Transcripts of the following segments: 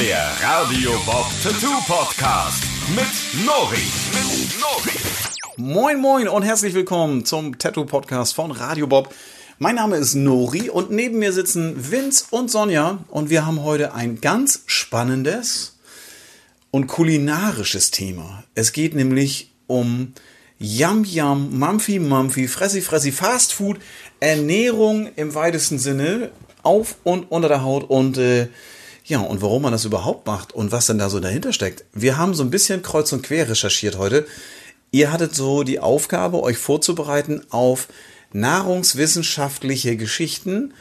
Der Radio Bob Tattoo Podcast mit Nori. Mit Nori. Moin Moin und herzlich willkommen zum Tattoo Podcast von Radio Bob. Mein Name ist Nori und neben mir sitzen Vince und Sonja und wir haben heute ein ganz spannendes und kulinarisches Thema. Es geht nämlich um Yam Yam, Mumphy Mumphy, Fressi Fressi, Fast Food, Ernährung im weitesten Sinne, auf und unter der Haut und äh, ja, und warum man das überhaupt macht und was denn da so dahinter steckt. Wir haben so ein bisschen kreuz und quer recherchiert heute. Ihr hattet so die Aufgabe, euch vorzubereiten auf nahrungswissenschaftliche Geschichten.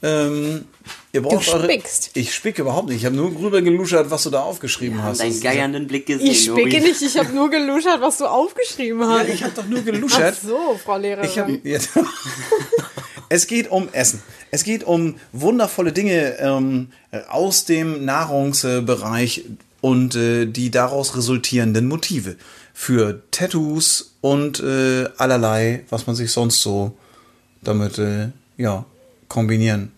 Ähm, ihr braucht Du eure- spickst. Ich spicke überhaupt nicht. Ich habe nur rüber geluschert, was du da aufgeschrieben hast. Deinen geiernden Blick gesehen. Ich spicke Nori. nicht, ich habe nur geluschert, was du aufgeschrieben Ja, hast. ich habe doch nur Ach geluschert. so, Frau Lehrerin. Ich hab, jetzt, es geht um Essen. Es geht um wundervolle Dinge ähm, aus dem Nahrungsbereich und äh, die daraus resultierenden Motive für Tattoos und äh, allerlei, was man sich sonst so damit äh, ja kombinieren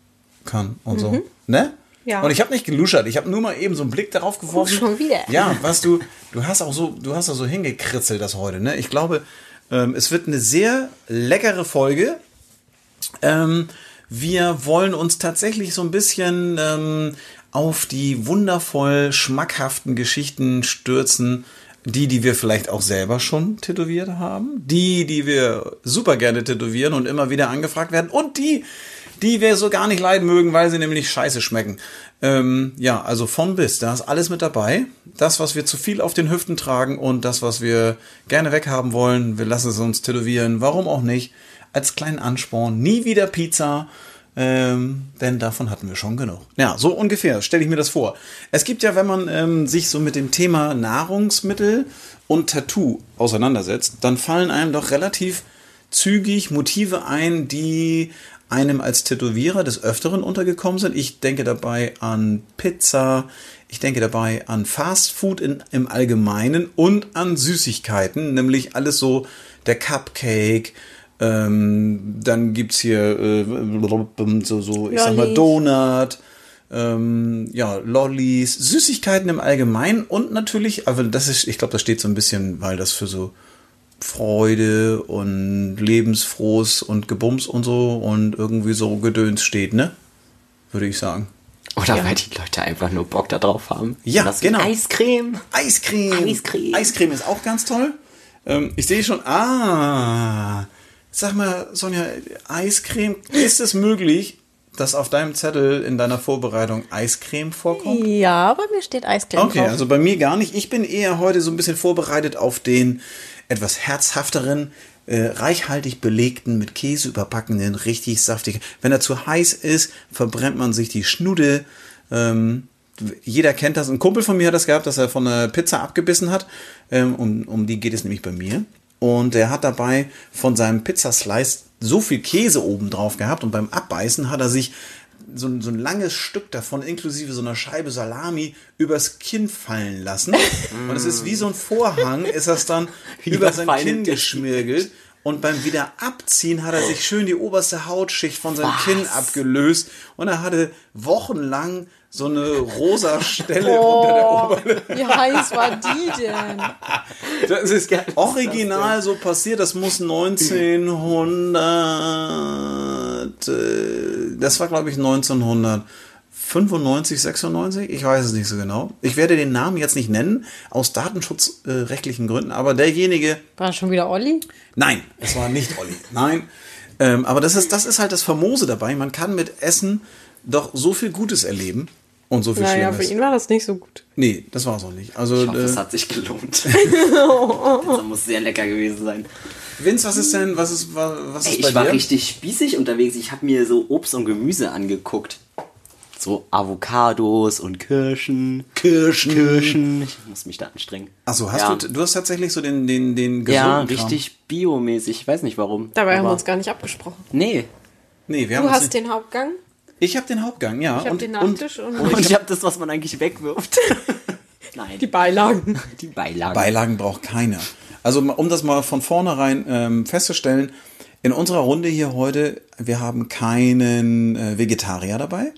kann und so. Ne? Ja. Und ich habe nicht geluschert, ich habe nur mal eben so einen Blick darauf geworfen. schon wieder. Ja, was du, du hast auch so, du hast da so hingekritzelt das heute, ne? Ich glaube, ähm, es wird eine sehr leckere Folge. Ähm, wir wollen uns tatsächlich so ein bisschen ähm, auf die wundervoll schmackhaften Geschichten stürzen. Die, die wir vielleicht auch selber schon tätowiert haben. Die, die wir super gerne tätowieren und immer wieder angefragt werden. Und die, die wir so gar nicht leiden mögen, weil sie nämlich scheiße schmecken. Ähm, ja, also von bis, da ist alles mit dabei. Das, was wir zu viel auf den Hüften tragen und das, was wir gerne weghaben wollen, wir lassen es uns tätowieren. Warum auch nicht? Als kleinen Ansporn. Nie wieder Pizza. Ähm, denn davon hatten wir schon genug. Ja, so ungefähr stelle ich mir das vor. Es gibt ja, wenn man ähm, sich so mit dem Thema Nahrungsmittel und Tattoo auseinandersetzt, dann fallen einem doch relativ zügig Motive ein, die einem als Tätowierer des Öfteren untergekommen sind. Ich denke dabei an Pizza, ich denke dabei an Fast Food in, im Allgemeinen und an Süßigkeiten, nämlich alles so der Cupcake, ähm, dann gibt's hier äh, so, so, ich sag mal, Lollis. Donut, ähm, ja, Lollis, Süßigkeiten im Allgemeinen und natürlich, aber das ist, ich glaube, das steht so ein bisschen, weil das für so Freude und Lebensfrohes und Gebums und so und irgendwie so Gedöns steht, ne? Würde ich sagen. Oder weil die Leute einfach nur Bock da drauf haben. Ja, genau. Eiscreme. Eiscreme. Eiscreme. Eiscreme ist auch ganz toll. Ähm, ich sehe schon, ah, sag mal, Sonja, Eiscreme, ist es möglich, dass auf deinem Zettel in deiner Vorbereitung Eiscreme vorkommt? Ja, bei mir steht Eiscreme Okay, drauf. also bei mir gar nicht. Ich bin eher heute so ein bisschen vorbereitet auf den etwas herzhafteren, äh, reichhaltig belegten, mit Käse überbackenen, richtig saftigen. Wenn er zu heiß ist, verbrennt man sich die Schnude. Ähm, jeder kennt das. Ein Kumpel von mir hat das gehabt, dass er von einer Pizza abgebissen hat. Ähm, um, um die geht es nämlich bei mir. Und er hat dabei von seinem Pizzaslice so viel Käse oben drauf gehabt und beim Abbeißen hat er sich so, ein- so ein langes Stück davon, inklusive so einer Scheibe Salami, übers Kinn fallen lassen. Und es ist wie so ein Vorhang, ist das dann über sein Kinn geschmirgelt. Und beim wieder abziehen hat er sich schön die oberste Hautschicht von seinem Kinn abgelöst. Und er hatte wochenlang so eine rosa Stelle unter der Oh, Oberlippe. wie heiß war die denn? Das ist original so passiert. Das muss 1900. äh, Das war, glaube ich, 1995, 96. Ich weiß es nicht so genau. Ich werde den Namen jetzt nicht nennen, aus datenschutzrechtlichen Gründen. Aber derjenige. War schon wieder Olli? Nein, es war nicht Olli. Nein. Ähm, aber das ist, das ist halt das Famose dabei. Man kann mit Essen doch so viel Gutes erleben. Und so viel Naja, für Schlimmes. ihn war das nicht so gut. Nee, das war es auch nicht. Also, Ich hoffe, es äh, hat sich gelohnt. Pizza muss sehr lecker gewesen sein. Vince, was ist denn, was ist, wa- was ist Ey, bei ich war dir? richtig spießig unterwegs. Ich habe mir so Obst und Gemüse angeguckt. So Avocados und Kirschen. Kirschen. Kirschen. Ich muss mich da anstrengen. Achso, hast ja. du, du hast tatsächlich so den, den, den Ja, richtig biomäßig. Ich weiß nicht warum. Dabei haben wir uns gar nicht abgesprochen. Nee. Nee, wir haben Du hast den Hauptgang, Ich habe den Hauptgang, ja. ich habe den Nachtisch und, Und ich habe das, was man eigentlich wegwirft. Nein, die Beilagen. die Beilagen. Beilagen braucht keiner. Also um das mal von vornherein ähm, festzustellen, in unserer Runde hier heute, wir haben keinen äh, Vegetarier dabei.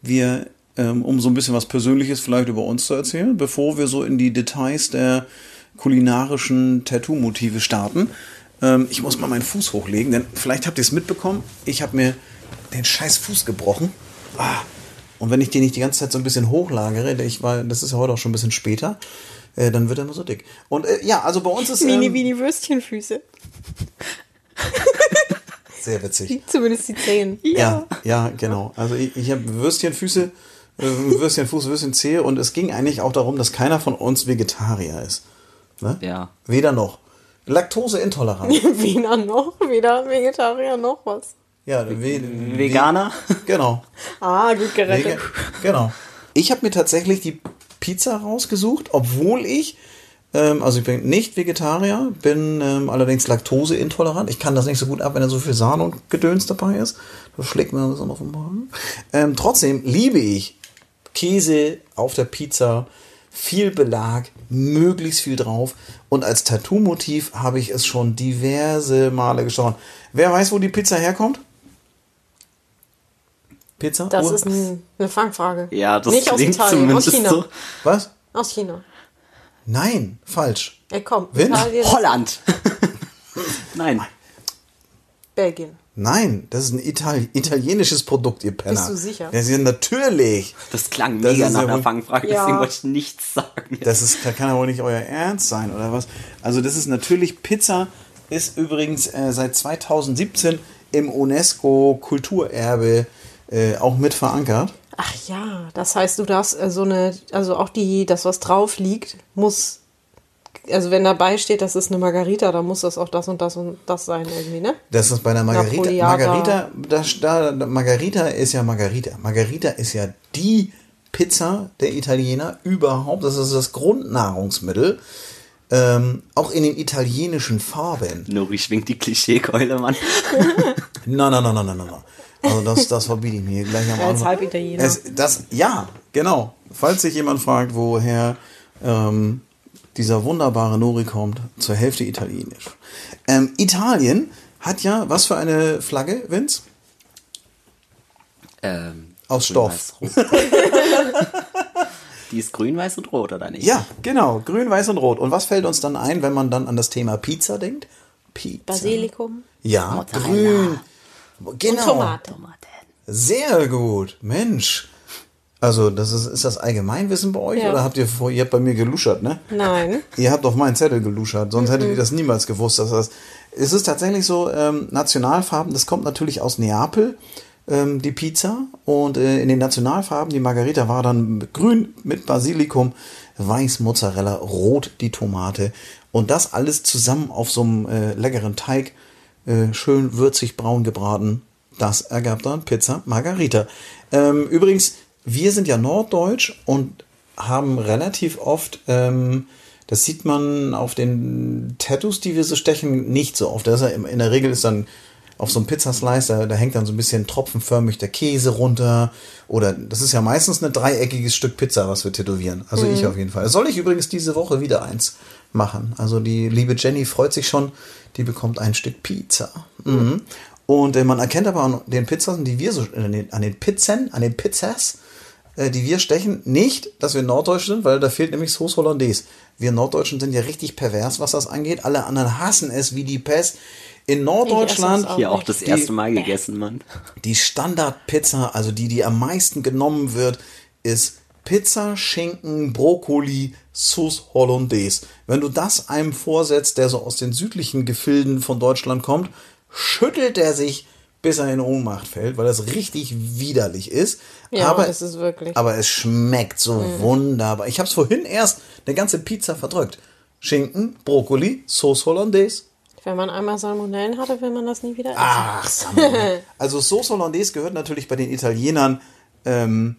Wir ähm, um so ein bisschen was Persönliches vielleicht über uns zu erzählen, bevor wir so in die Details der kulinarischen Tattoo-Motive starten. Ähm, ich muss mal meinen Fuß hochlegen, denn vielleicht habt ihr es mitbekommen. Ich habe mir den scheiß Fuß gebrochen. Ah. Und wenn ich den nicht die ganze Zeit so ein bisschen hochlagere, ich war, das ist ja heute auch schon ein bisschen später, äh, dann wird er immer so dick. Und äh, ja, also bei uns ist Mini, ähm, mini Würstchenfüße. sehr witzig. Zumindest die Zehen. Ja, ja, genau. Also ich, ich habe Würstchenfüße, äh, Würstchenfuß, Würstchenzehe und es ging eigentlich auch darum, dass keiner von uns Vegetarier ist. Ne? Ja. Weder noch. Laktoseintolerant. Weder noch, weder Vegetarier noch was. Ja, we, we- Veganer? Genau. Ah, gut gerettet. Wege, genau. Ich habe mir tatsächlich die Pizza rausgesucht, obwohl ich, ähm, also ich bin nicht Vegetarier, bin ähm, allerdings laktoseintolerant. Ich kann das nicht so gut ab, wenn da so viel Sahne und Gedöns dabei ist. Das schlägt mir ein bisschen auf den Magen. Ähm, trotzdem liebe ich Käse auf der Pizza, viel Belag, möglichst viel drauf. Und als Tattoo-Motiv habe ich es schon diverse Male gestochen. Wer weiß, wo die Pizza herkommt? Pizza? Das Ur- ist ein, eine Fangfrage. Ja, das Nicht aus Italien, aus China. so. Was? Aus China. Nein, falsch. Ey, komm, Wen? Italien, Holland. Nein. Belgien. Nein, das ist ein Itali italienisches Produkt, ihr Penner. Bist du sicher? Ja, sie- natürlich. Das klang Das mega ist nach einer Fangfrage, Ja. deswegen wollte ich nichts sagen. Das ist, das kann aber nicht euer Ernst sein, oder was? Also das ist natürlich, Pizza ist übrigens äh, seit 2017 im UNESCO-Kulturerbe äh, auch mit verankert. Ach ja, das heißt, du darfst äh, so eine, also auch die, das, was drauf liegt, muss, also wenn dabei steht, das ist eine Margarita, dann muss das auch das und das und das sein irgendwie, ne? Das ist bei der Margarita. Napoleata. Margarita, das, da, Margarita ist ja Margarita. Margarita ist ja die Pizza der Italiener überhaupt. Das ist das Grundnahrungsmittel. Ähm, auch in den italienischen Farben. Nori schwingt die Klischeekeule, Mann. Nein, nein, nein, nein, nein, nein. Also das, das verbiete ich mir gleich am Als Anfang. Halbitaliener. Es, das, ja, genau. Falls sich jemand fragt, woher ähm, dieser wunderbare Nori kommt, zur Hälfte italienisch. Ähm, Italien hat ja, was für eine Flagge, Vince? Ähm, Aus Stoff. Die ist grün, weiß und rot, oder nicht? Ja, genau. Grün, weiß und rot. Und was fällt uns dann ein, wenn man dann an das Thema Pizza denkt? Pizza. Basilikum Ja, Mozzarella. grün. Genau. und Tomate. Tomaten. Sehr gut. Mensch. Also, das ist, ist das Allgemeinwissen bei euch? Ja. Oder habt ihr vor, ihr habt bei mir geluschert, ne? Nein. Ihr habt auf meinen Zettel geluschert, sonst hättet ihr das niemals gewusst. Dass das, es ist tatsächlich so, ähm, Nationalfarben, das kommt natürlich aus Neapel, ähm, die Pizza. Und äh, in den Nationalfarben, die Margarita war dann grün mit Basilikum, weiß Mozzarella, rot die Tomate. Und das alles zusammen auf so einem äh, leckeren Teig, äh, schön würzig braun gebraten. Das ergab dann Pizza Margarita. Ähm, übrigens, wir sind ja norddeutsch und haben relativ oft, ähm, das sieht man auf den Tattoos, die wir so stechen, nicht so oft. Das ist ja in der Regel ist dann auf so einem Pizzaslice, da, da hängt dann so ein bisschen tropfenförmig der Käse runter. Oder das ist ja meistens ein dreieckiges Stück Pizza, was wir tätowieren. Also ich auf jeden Fall. Soll ich übrigens diese Woche wieder eins machen. Also die liebe Jenny freut sich schon, die bekommt ein Stück Pizza. Mhm. Und äh, man erkennt aber an den Pizzen, die wir so, an den, an den Pizzen, an den Pizzas, äh, die wir stechen, nicht, dass wir Norddeutsch sind, weil da fehlt nämlich Sauce Hollandaise. Wir Norddeutschen sind ja richtig pervers, was das angeht. Alle anderen hassen es wie die Pest. In Norddeutschland, Ich Hier auch das Die- erste Mal gegessen, Mann. die Standardpizza, also die, die am meisten genommen wird, ist Pizza, Schinken, Brokkoli, Sauce Hollandaise. Wenn du das einem vorsetzt, der so aus den südlichen Gefilden von Deutschland kommt, schüttelt er sich, bis er in Ohnmacht fällt, weil das richtig widerlich ist. Ja, aber, ist es wirklich. aber es schmeckt so wunderbar. Ich habe es vorhin erst eine ganze Pizza verdrückt. Schinken, Brokkoli, Sauce Hollandaise. Wenn man einmal Salmonellen hatte, will man das nie wieder essen. Ach. Also Sauce Hollandaise gehört natürlich bei den Italienern ähm,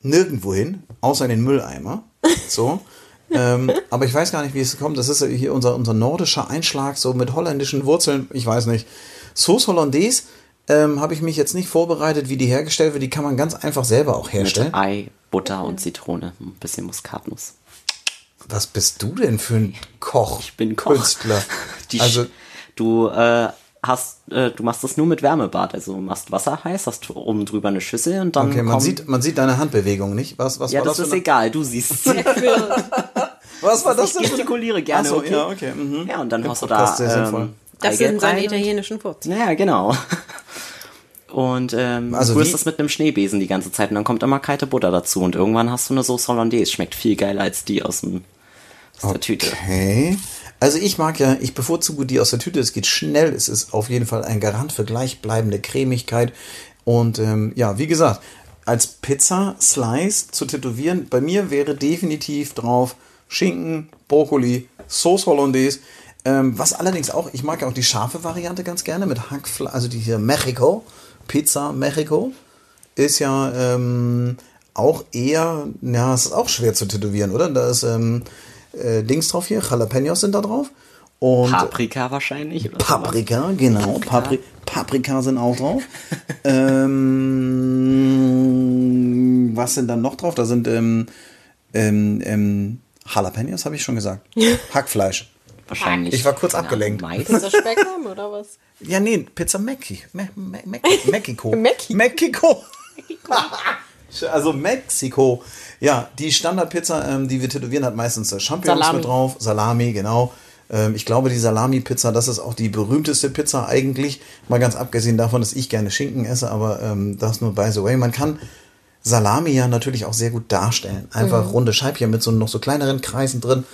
nirgendwo hin, außer in den Mülleimer. So. ähm, aber ich weiß gar nicht, wie es kommt. Das ist ja hier unser, unser nordischer Einschlag, so mit holländischen Wurzeln. Ich weiß nicht. Sauce Hollandaise ähm, habe ich mich jetzt nicht vorbereitet, wie die hergestellt wird. Die kann man ganz einfach selber auch herstellen. Mit Ei, Butter und Zitrone. Ein bisschen Muskatnuss. Was bist du denn für ein Koch? Ich bin Koch. Künstler. Die also, du, äh, hast, äh, du machst das nur mit Wärmebad. Also machst Wasser heiß, hast oben drüber eine Schüssel und dann Okay, man sieht, man sieht deine Handbewegung nicht. Was, was ja, war das das? ist egal, du siehst Was war das Ich denn? für eine- gestikuliere gerne, Ach so, okay? ja, okay. Mhm. Ja, und dann Im haust du Podcast da sehr sinnvoll. ähm, Das sind seine italienischen Wurzeln. Ja, genau. Und ähm, Also du rührst das mit einem Schneebesen die ganze Zeit und dann kommt immer kalte Butter dazu und irgendwann hast du eine Sauce Hollandaise. Schmeckt viel geiler als die aus, dem, aus der Tüte. Okay. Also ich mag ja, ich bevorzuge die aus der Tüte. Es geht schnell. Es ist auf jeden Fall ein Garant für gleichbleibende Cremigkeit. Und ähm, ja, wie gesagt, als Pizza-Slice zu tätowieren, bei mir wäre definitiv drauf Schinken, Brokkoli, Sauce Hollandaise. Ähm, was allerdings auch, ich mag ja auch die scharfe Variante ganz gerne mit Hackfleisch, also die hier Mexico, Pizza Mexico, ist ja ähm, auch eher, ja, es ist auch schwer zu tätowieren, oder? Da ist ähm, äh, Dings drauf hier, Jalapenos sind da drauf. Und Paprika wahrscheinlich. Oder sowas. Paprika, genau. Papri Paprika sind auch drauf. ähm, was sind dann noch drauf? Da sind ähm, ähm, ähm, Jalapenos, habe ich schon gesagt. Hackfleisch. Wahrscheinlich. Ich war kurz keine abgelenkt. Mais. Ist das Speck haben oder was? Ja, nee, Pizza Mexi Me Me Me Mexiko. Mexi- Mexiko. Also Mexiko. Ja, die Standardpizza, ähm, die wir tätowieren, hat meistens äh, Champignons Salami. mit drauf. Salami, genau. Ähm, ich glaube, die Salami-Pizza, das ist auch die berühmteste Pizza eigentlich. Mal ganz abgesehen davon, dass ich gerne Schinken esse, aber ähm, das nur by the way. Man kann Salami ja natürlich auch sehr gut darstellen. Einfach runde Scheibchen mit so noch so kleineren Kreisen drin.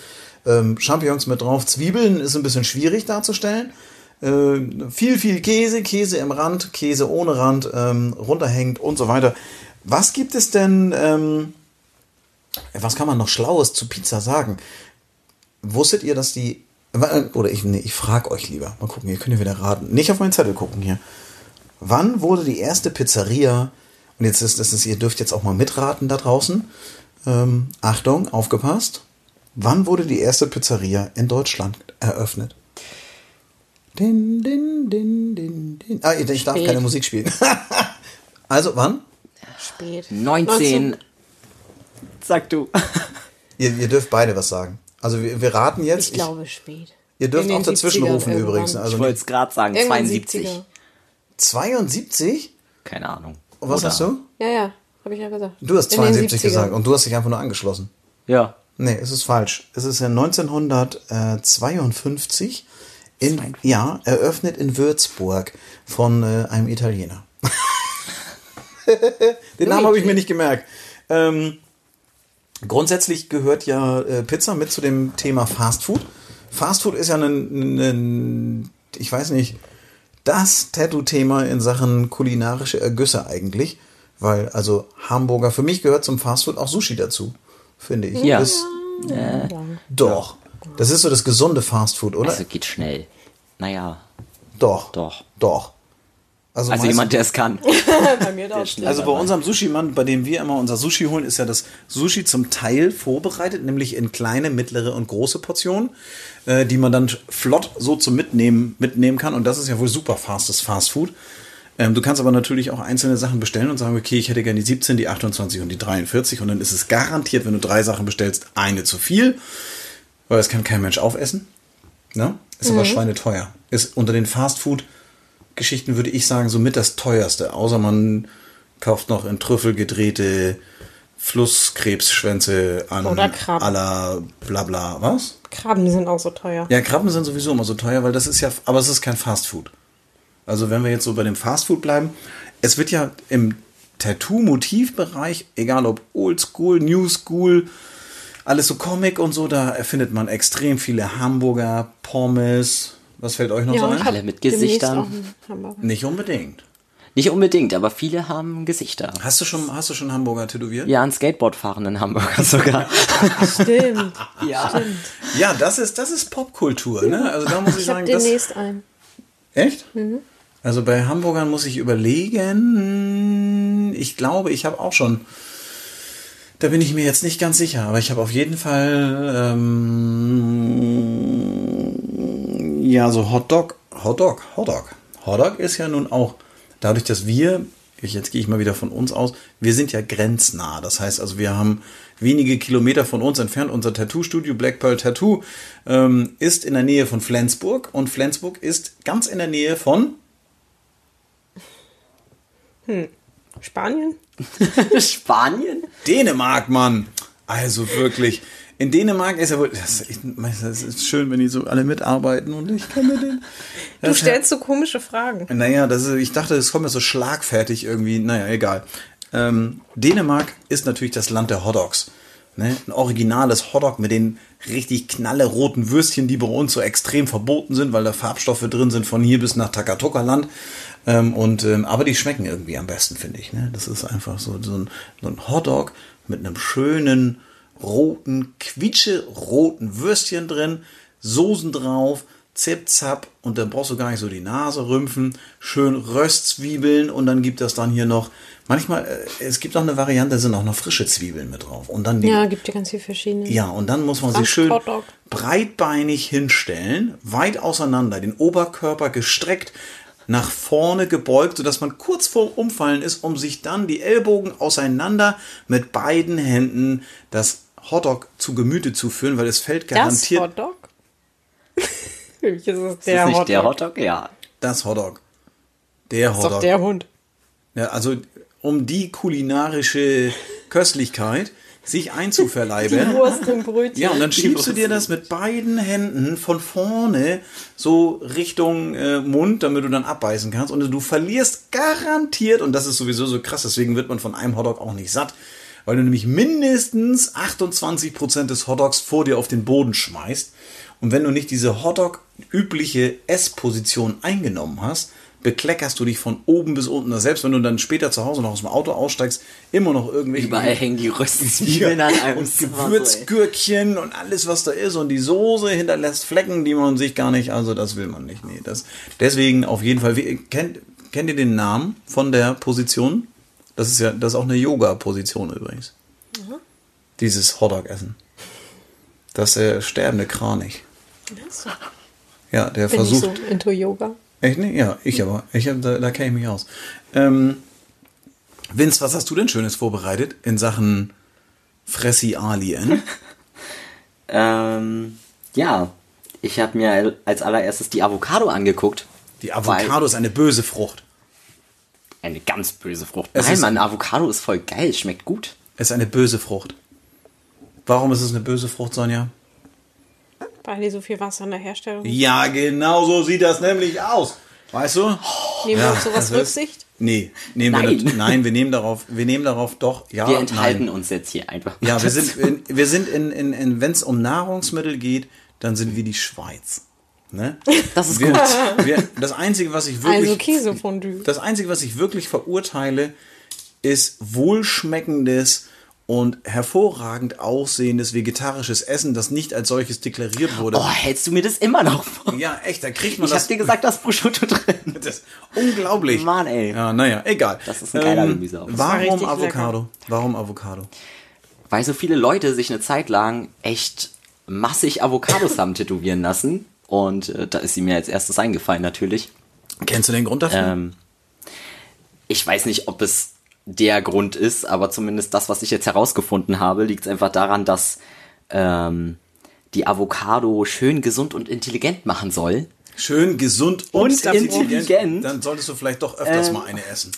Ähm, Champignons mit drauf. Zwiebeln ist ein bisschen schwierig darzustellen. Äh, viel, viel Käse, Käse im Rand, Käse ohne Rand, ähm, runterhängt und so weiter. Was gibt es denn, ähm, was kann man noch Schlaues zu Pizza sagen? Wusstet ihr, dass die, oder ich, nee, ich frage euch lieber, mal gucken, ihr könnt ja wieder raten, nicht auf meinen Zettel gucken hier. Wann wurde die erste Pizzeria, und jetzt ist ist, ihr dürft jetzt auch mal mitraten da draußen, ähm, Achtung, aufgepasst, wann wurde die erste Pizzeria in Deutschland eröffnet? Din, din, din, din, din. Ah, ich darf Spät. keine Musik spielen. also, wann? Spät. 19. Sag du. Ihr, ihr dürft beide was sagen. Also, wir, wir raten jetzt. Ich glaube spät. ihr dürft In den auch dazwischen 70ern rufen irgendwann. übrigens. Also Ich wollte es gerade sagen, Irgendwann 72. 70er. 72? Keine Ahnung. Und was Oder- hast du? Ja, ja, habe ich ja gesagt. Du hast In den 72 70ern. gesagt und du hast dich einfach nur angeschlossen. Ja. Nee, es ist falsch. Es ist ja 1952 in, ja, eröffnet in Würzburg von äh, einem Italiener. Den Namen habe ich mir nicht gemerkt. Ähm, grundsätzlich gehört ja äh, Pizza mit zu dem Thema Fast Food. Fast Food ist ja ein, ich weiß nicht, das Tattoo-Thema in Sachen kulinarische Ergüsse eigentlich. Weil, also Hamburger, für mich gehört zum Fast Food auch Sushi dazu, finde ich. Ja. Das, doch. Das ist so das gesunde Fast Food, oder? Also geht schnell. Naja, doch. doch. Doch. Also meist- jemand, der es kann. Bei mir doch. Also bei unserem Sushi-Mann, bei dem wir immer unser Sushi holen, ist ja das Sushi zum Teil vorbereitet, nämlich in kleine, mittlere und große Portionen, äh, die man dann flott so zum Mitnehmen mitnehmen kann. Und das ist ja wohl super fastes Fast Food. Ähm, du kannst aber natürlich auch einzelne Sachen bestellen und sagen, okay, ich hätte gerne die 17, die 28 und die 43. Und dann ist es garantiert, wenn du drei Sachen bestellst, eine zu viel. Weil das kann kein Mensch aufessen. Ne? Ist aber schweineteuer. Ist unter den Fast Food Geschichten würde ich sagen, somit das teuerste. Außer man kauft noch in Trüffel gedrehte Flusskrebsschwänze an. Oder Krabben. aller bla bla. Was? Krabben sind auch so teuer. Ja, Krabben sind sowieso immer so teuer, weil das ist ja, aber es ist kein Fast Food. Also wenn wir jetzt so bei dem Fast Food bleiben, es wird ja im Tattoo-Motivbereich, egal ob Old School, New School, alles so Comic und so, da erfindet man extrem viele Hamburger, Pommes. Was fällt euch noch so Ja, ein? ich hab Alle mit Gesichtern. einen Hamburger. Nicht unbedingt. Nicht unbedingt, aber viele haben Gesichter. Hast du schon, hast du schon Hamburger tätowiert? Ja, ein Skateboard fahren in Hamburg sogar. Stimmt. ja. Stimmt. Ja, das ist, das ist Popkultur, ne? Also da muss ich, Ich habe sagen, das. demnächst einen. Echt? Also bei Hamburgern muss ich überlegen. Ich glaube, ich habe auch schon. Da bin ich mir jetzt nicht ganz sicher, aber ich habe auf jeden Fall ähm, ja so Hotdog, Hotdog, Hotdog. Hotdog ist ja nun auch dadurch, dass wir, jetzt gehe ich mal wieder von uns aus, wir sind ja grenznah. Das heißt also, wir haben wenige Kilometer von uns entfernt. Unser Tattoo-Studio Black Pearl Tattoo ähm, ist in der Nähe von Flensburg und Flensburg ist ganz in der Nähe von Spanien? Spanien? Dänemark, Mann. Also wirklich. In Dänemark ist ja wohl, das, das ist schön, wenn die so alle mitarbeiten und ich kann mir den. Du stellst so komische Fragen. Naja, das ist, ich dachte, es kommt mir so schlagfertig irgendwie. Naja, egal. Ähm, Dänemark ist natürlich das Land der Hotdogs. Ne? Ein originales Hotdog mit den richtig knalleroten Würstchen, die bei uns so extrem verboten sind, weil da Farbstoffe drin sind von hier bis nach Takatoka-Land. Ähm, und, ähm, aber die schmecken irgendwie am besten, finde ich. Ne? Das ist einfach so, so, ein, so ein Hotdog mit einem schönen roten, quietsche-roten Würstchen drin, Soßen drauf, zip, zap und dann brauchst du gar nicht so die Nase rümpfen, schön Röstzwiebeln und dann gibt das dann hier noch, manchmal, äh, es gibt auch eine Variante, da sind auch noch frische Zwiebeln mit drauf und dann die, Ja, gibt ja ganz viele verschiedene. ja, und dann muss man sich schön Hotdog. breitbeinig hinstellen, weit auseinander, den Oberkörper gestreckt, nach vorne gebeugt, sodass man kurz vorm Umfallen ist, um sich dann die Ellbogen auseinander mit beiden Händen das Hotdog zu Gemüte zu führen, weil es fällt Das garantiert Hotdog? Für mich ist es Ist der das nicht Hotdog. der Hotdog? Ja. das Hotdog. Der Das ist doch Hotdog. der Hund. Ja, also um die kulinarische Köstlichkeit sich einzuverleiben. Wurst im Brötchen. Ja, und dann schiebst du dir das mit beiden Händen von vorne so Richtung äh, Mund, damit du dann abbeißen kannst. Und du verlierst garantiert, und das ist sowieso so krass, deswegen wird man von einem Hotdog auch nicht satt, weil du nämlich mindestens 28% des Hotdogs vor dir auf den Boden schmeißt. Und wenn du nicht diese Hotdog-übliche Essposition eingenommen hast, bekleckerst du dich von oben bis unten. Selbst wenn du dann später zu Hause noch aus dem Auto aussteigst, immer noch irgendwelche Überall hängen die Röstzwiebeln an einem. und so. Gewürzgürkchen und alles, was da ist. Und die Soße hinterlässt Flecken, die man sich gar nicht, also das will man nicht. Nee, das, deswegen auf jeden Fall, kennt, kennt ihr den Namen von der Position? Das ist ja, das ist auch eine Yoga-Position übrigens. Dieses Hotdog-Essen. Das ist der sterbende Kranich. So. Ja, der Bin ich versucht. so into Yoga. Echt nicht? Ja, ich aber. Ich hab, da, da kenne ich mich aus. Ähm, Vince, was hast du denn Schönes vorbereitet in Sachen Fressialien? Ähm, ja, ich habe mir als allererstes die Avocado angeguckt. Die Avocado ist eine böse Frucht. Eine ganz böse Frucht. Es Nein, Mann, Avocado ist voll geil, schmeckt gut. Es ist eine böse Frucht. Warum ist es eine böse Frucht, Sonja? Weil die so viel Wasser in der Herstellung. Ja, genau so sieht das nämlich aus. Weißt du? Nehmen wir auf sowas wird- Rücksicht? Nee, nehmen wir Nein. nicht. Nein, wir nehmen darauf, wir nehmen darauf doch, ja, Wir enthalten nein. uns jetzt hier einfach. Ja, wir sind, in, wir sind in, in, in wenn es um Nahrungsmittel geht, dann sind wir die Schweiz. Ne? Das ist wir, gut. Wir, das Einzige, was ich wirklich. Also Käsefondue. Das Einzige, was ich wirklich verurteile, ist wohlschmeckendes und hervorragend aussehendes vegetarisches Essen, das nicht als solches deklariert wurde. Oh, hältst du mir das immer noch vor? Ja, echt, da kriegt man Ich das. hab dir gesagt, da ist Prosciutto drin. das ist unglaublich. Mann, ey. Ja, naja, egal. Das ist ein geiler war Warum Avocado? Warum Avocado? Weil so viele Leute sich eine Zeit lang echt massig Avocados haben tätowieren lassen. Und äh, da ist sie mir als erstes eingefallen natürlich. Kennst du den Grund dafür? Ähm, ich weiß nicht, ob es der Grund ist, aber zumindest das, was ich jetzt herausgefunden habe, liegt einfach daran, dass ähm, die Avocado schön gesund und intelligent machen soll. Schön, gesund und, Und intelligent. Dann solltest du vielleicht doch öfters Ähm, mal eine essen.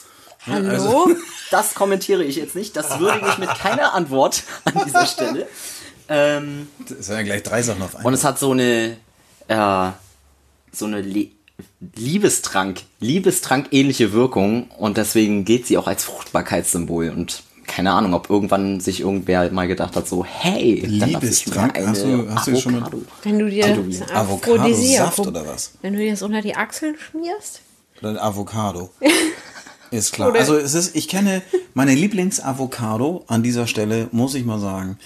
Hallo? Das kommentiere ich jetzt nicht. Das würdige ich mit keiner Antwort an dieser Stelle. Ähm, Das sind ja gleich drei Sachen auf einmal. und es hat so eine äh, so eine Le Liebestrank, Liebestrank ähnliche Wirkung und deswegen geht sie auch als Fruchtbarkeitssymbol und keine Ahnung, ob irgendwann sich irgendwer mal gedacht hat, so, hey, Liebestrank? Hast du- hast du schon mal- Avocado. Wenn du dir Avocado-Saft oder was? Wenn du dir das unter die Achseln schmierst? Oder ein Avocado. Ist klar. Oder- also es ist, ich kenne meine Lieblings-Avocado an dieser Stelle, muss ich mal sagen,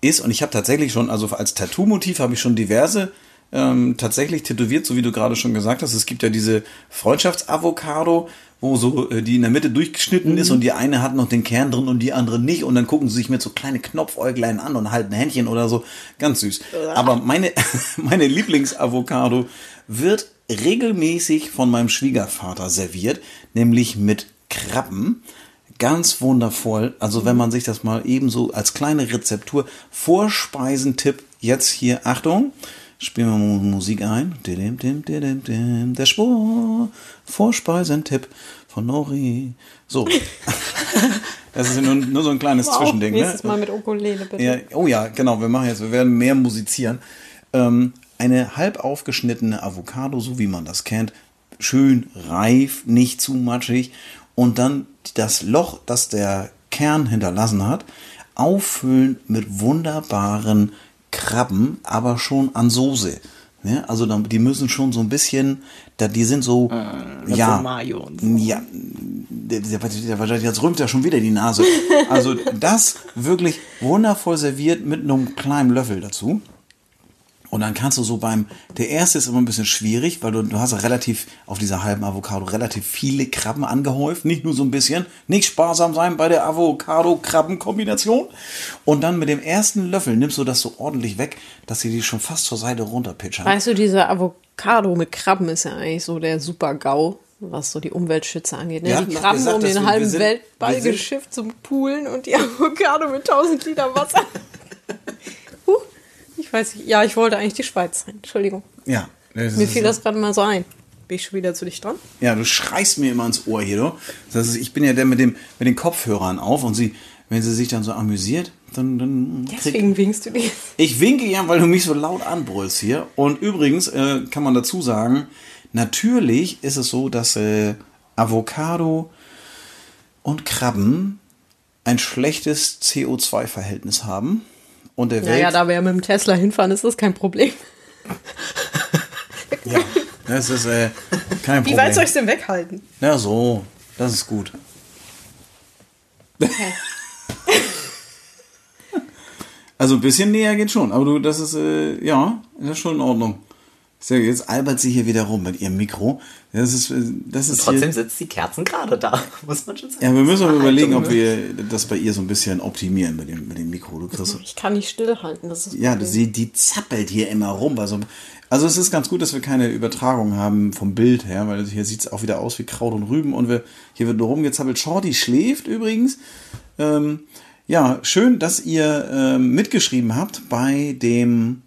ist, und ich habe tatsächlich schon, also als Tattoo-Motiv habe ich schon diverse ähm, tatsächlich tätowiert, so wie du gerade schon gesagt hast. Es gibt ja diese Freundschafts-Avocado, wo so äh, die in der Mitte durchgeschnitten ist und die eine hat noch den Kern drin und die andere nicht und dann gucken sie sich mit so kleine Knopfäuglein an und halten Händchen oder so. Ganz süß. Aber meine, meine Lieblings-Avocado wird regelmäßig von meinem Schwiegervater serviert, nämlich mit Krabben. ganz wundervoll. Also wenn man sich das mal ebenso als kleine Rezeptur, Vorspeisentipp, jetzt hier, Achtung, spielen wir Musik ein. Der Spur, Vorspeisentipp von Nori. So. Das ist nur, nur so ein kleines Wow, Zwischending. nächstes Ne? Mal mit Ukulele, bitte. Ja, oh ja, genau, wir machen jetzt, wir werden mehr musizieren. Ähm, eine halb aufgeschnittene Avocado, so wie man das kennt, schön reif, nicht zu matschig und dann das Loch, das der Kern hinterlassen hat, auffüllen mit wunderbaren Krabben, aber schon an Soße. Ne? Also dann- die müssen schon so ein bisschen, da, die sind so, mit ja, Mayo und so. ja, der, der, der, jetzt rümpft ja schon wieder die Nase. Also das wirklich wundervoll serviert mit einem kleinen Löffel dazu. Und dann kannst du so beim, der erste ist immer ein bisschen schwierig, weil du, du hast ja relativ, auf dieser halben Avocado relativ viele Krabben angehäuft, nicht nur so ein bisschen, nicht sparsam sein bei der Avocado-Krabben-Kombination. Und dann mit dem ersten Löffel nimmst du das so ordentlich weg, dass sie die schon fast zur Seite runterpitchern. Weißt du, dieser Avocado mit Krabben ist ja eigentlich so der Super-GAU, was so die Umweltschützer angeht. Ne? Wir die Krabben gesagt, um den wir- halben wir sind- Weltball geschifft zum Poolen und die Avocado mit 1000 Liter Wasser. ich weiß nicht. Ja, ich wollte eigentlich die Schweiz sein. Entschuldigung. Ja. das Mir fiel das gerade mal so ein. Bin ich schon wieder zu dich dran? Ja, du schreist mir immer ins Ohr hier, du. Das ist, ich bin ja der mit, dem, mit den Kopfhörern auf und sie, wenn sie sich dann so amüsiert, dann, dann Deswegen winkst du dir. ich winke ja, weil du mich so laut anbrüllst hier. Und übrigens äh, kann man dazu sagen, natürlich ist es so, dass äh, Avocado und Krabben ein schlechtes CO2-Verhältnis haben. Und der Welt. Naja, da wir ja mit dem Tesla hinfahren, ist das kein Problem. ja, das ist äh, kein Wie Problem. weit soll ich es denn weghalten? Ja, so. Das ist gut. Also ein bisschen näher geht schon, aber du, das ist, äh, ja, das ist schon in Ordnung. Gut. jetzt albert sie hier wieder rum mit ihrem Mikro. Das ist, äh, das ist Trotzdem hier, sitzt die Kerzen gerade da, muss man schon sagen. ja, wir müssen mal überlegen, ob ne? wir das bei ihr so ein bisschen optimieren mit dem, mit dem Mikro. Du kriegst, Ich kann nicht stillhalten. Das ist ja, sie, die zappelt hier immer rum. Also, also es ist ganz gut, dass wir keine Übertragung haben vom Bild her, weil hier sieht es auch wieder aus wie Kraut und Rüben und wir, hier wird nur rumgezappelt. Shorty schläft übrigens. Ähm, ja, schön, dass ihr ähm, mitgeschrieben habt bei dem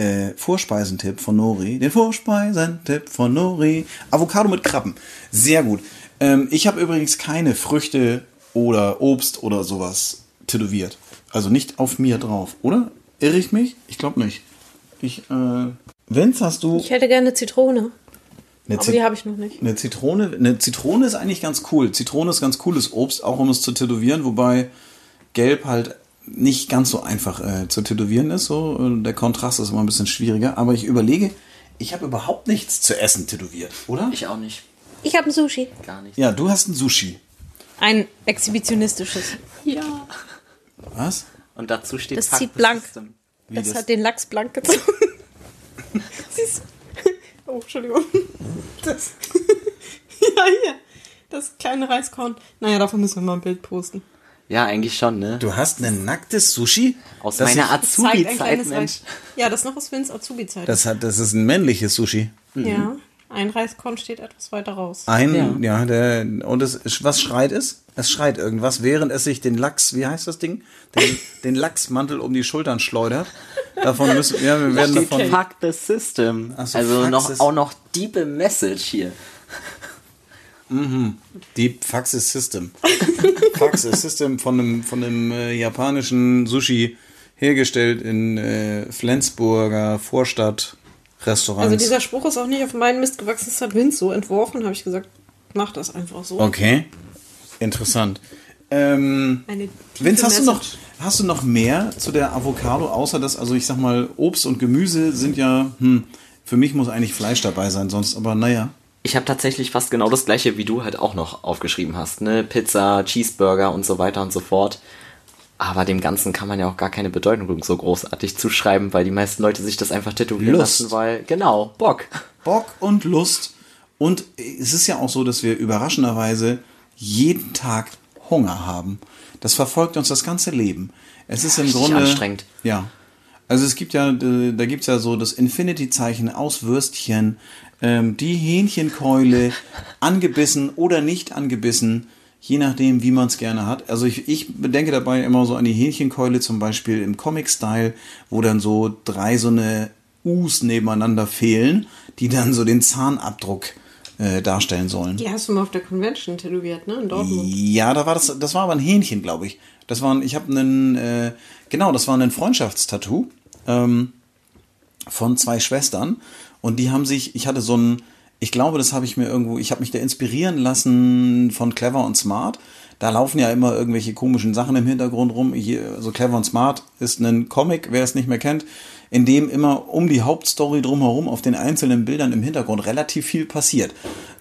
äh, Vorspeisentipp von Nori. Den Vorspeisentipp von Nori. Avocado mit Krabben. Sehr gut. Ähm, ich habe übrigens keine Früchte oder Obst oder sowas tätowiert. Also nicht auf mir drauf, oder? Irre ich mich? Ich glaube nicht. Ich, äh, Vince, hast du Ich hätte gerne Zitrone. eine, Aber Zit- die habe ich noch nicht. eine Zitrone? Eine Zitrone ist eigentlich ganz cool. Zitrone ist ganz cooles Obst, auch um es zu tätowieren, wobei Gelb halt nicht ganz so einfach äh, zu tätowieren ist. So. Der Kontrast ist immer ein bisschen schwieriger. Aber ich überlege, ich habe überhaupt nichts zu essen tätowiert, oder? Ich auch nicht. Ich habe ein Sushi. Gar nicht. ja, du hast ein Sushi. Ein exhibitionistisches. Ja. Was? Und dazu steht Das zieht blank. Es das? hat den Lachs blank gezogen. Siehst du? Oh, Entschuldigung. Das. ja, hier. Das kleine Reiskorn. Naja, davon müssen wir mal ein Bild posten. Ja, eigentlich schon, ne? Du hast ein nacktes Sushi? Aus Das meiner Azubi-Zeit, Mensch. Ja, das noch aus Vince Azubi-Zeit. Das, hat, das ist ein männliches Sushi. Ja, ein Reiskorn steht etwas weiter raus. Ein, ja, der, und es, was schreit es? Es schreit irgendwas, während es sich den Lachs, wie heißt das Ding? Den, den Lachsmantel um die Schultern schleudert. Davon müssen, ja, wir werden davon. Fuck the System. So, also noch, auch noch diepe Message hier. Deep Faxes System. Faxes System von einem, von einem äh, japanischen Sushi hergestellt in äh, Flensburger Vorstadt Restaurants. Also dieser Spruch ist auch nicht auf meinen Mist gewachsen, das hat Vince so entworfen, habe ich gesagt, mach das einfach so. okay. Interessant. Ähm, Vince, hast du, noch, hast du noch mehr zu der Avocado, außer dass, also ich sag mal, Obst und Gemüse sind ja, hm, für mich muss eigentlich Fleisch dabei sein, sonst, aber naja. Ich habe tatsächlich fast genau das gleiche, wie du halt auch noch aufgeschrieben hast. Ne? Pizza, Cheeseburger und so weiter und so fort. Aber dem Ganzen kann man ja auch gar keine Bedeutung so großartig zuschreiben, weil die meisten Leute sich das einfach tätowieren Lust. lassen, weil, genau, Bock. Bock und Lust. Und es ist ja auch so, dass wir überraschenderweise jeden Tag Hunger haben. Das verfolgt uns das ganze Leben. Es ist im richtig Grunde. anstrengend. Ja. Also es gibt ja, äh, da gibt's ja so das Infinity-Zeichen aus Würstchen, ähm, die Hähnchenkeule, angebissen oder nicht angebissen, je nachdem, wie man es gerne hat. Also ich, ich bedenke dabei immer so an die Hähnchenkeule zum Beispiel im Comic-Style, wo dann so drei so eine U's nebeneinander fehlen, die dann so den Zahnabdruck äh, darstellen sollen. Die hast du mal auf der Convention tätowiert, ne? In Dortmund. Ja, da war das, das war aber ein Hähnchen, glaube ich. Das war, ein, ich habe einen, äh, genau, das war ein Freundschaftstattoo ähm, von zwei Schwestern und die haben sich, ich hatte so ein, ich glaube, das habe ich mir irgendwo, ich habe mich da inspirieren lassen von Clever und Smart. Da laufen ja immer irgendwelche komischen Sachen im Hintergrund rum. So Clever und Smart ist ein Comic, wer es nicht mehr kennt, in dem immer um die Hauptstory drumherum auf den einzelnen Bildern im Hintergrund relativ viel passiert.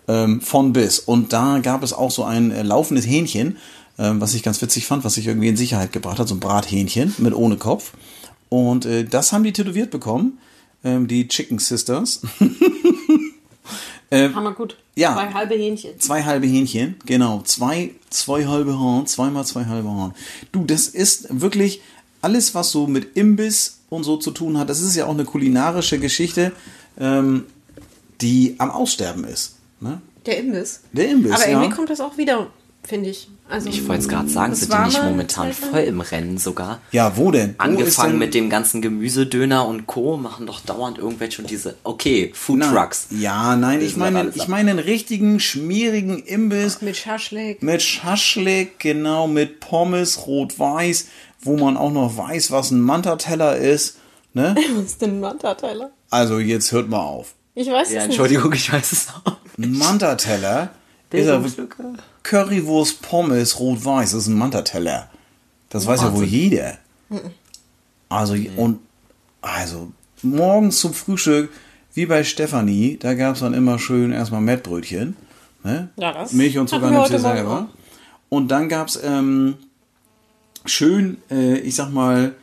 Ähm, von bis. Und da gab es auch so ein äh, laufendes Hähnchen, ähm, was ich ganz witzig fand, was sich irgendwie in Sicherheit gebracht hat, so ein Brathähnchen mit ohne Kopf. Und äh, das haben die tätowiert bekommen, ähm, die Chicken Sisters. Hammer gut. ja. Zwei halbe Hähnchen. Zwei halbe Hähnchen, genau. Zwei, zwei halbe Hahn, zweimal zwei halbe Hahn. Du, das ist wirklich alles, was so mit Imbiss und so zu tun hat. Das ist ja auch eine kulinarische Geschichte, ähm, die am Aussterben ist. Ne? Der Imbiss. Der Imbiss, Aber ja. irgendwie kommt das auch wieder, finde ich. Also, Ich wollte es gerade sagen, sind die nicht momentan voll im Rennen sogar? Ja, wo denn? Wo Angefangen denn- mit dem ganzen Gemüsedöner und Co. machen doch dauernd irgendwelche und diese, okay, Food Na, Trucks. Ja, nein, ich meine, ich meine einen richtigen, schmierigen Imbiss Mit Schaschlik. mit Schaschlik, genau, mit Pommes, rot-weiß, wo man auch noch weiß, was ein Manta-Teller ist. Ne? Was ist denn ein Manta-Teller? Also jetzt hört mal auf. Ich weiß Ja, es Entschuldigung, ich weiß es auch. Ein Manta-Teller Bildungslücke. Currywurst, Pommes, rot-weiß, das ist ein Manta-Teller. Das weiß ja wohl Wahnsinn. jeder. Also, und, also, morgens zum Frühstück, wie bei Stefanie, da gab es dann immer schön erstmal Mettbrötchen. Ne? Ja, das Milch und Zucker nimmst du selber. Und dann gab es ähm, schön, äh, ich sag mal,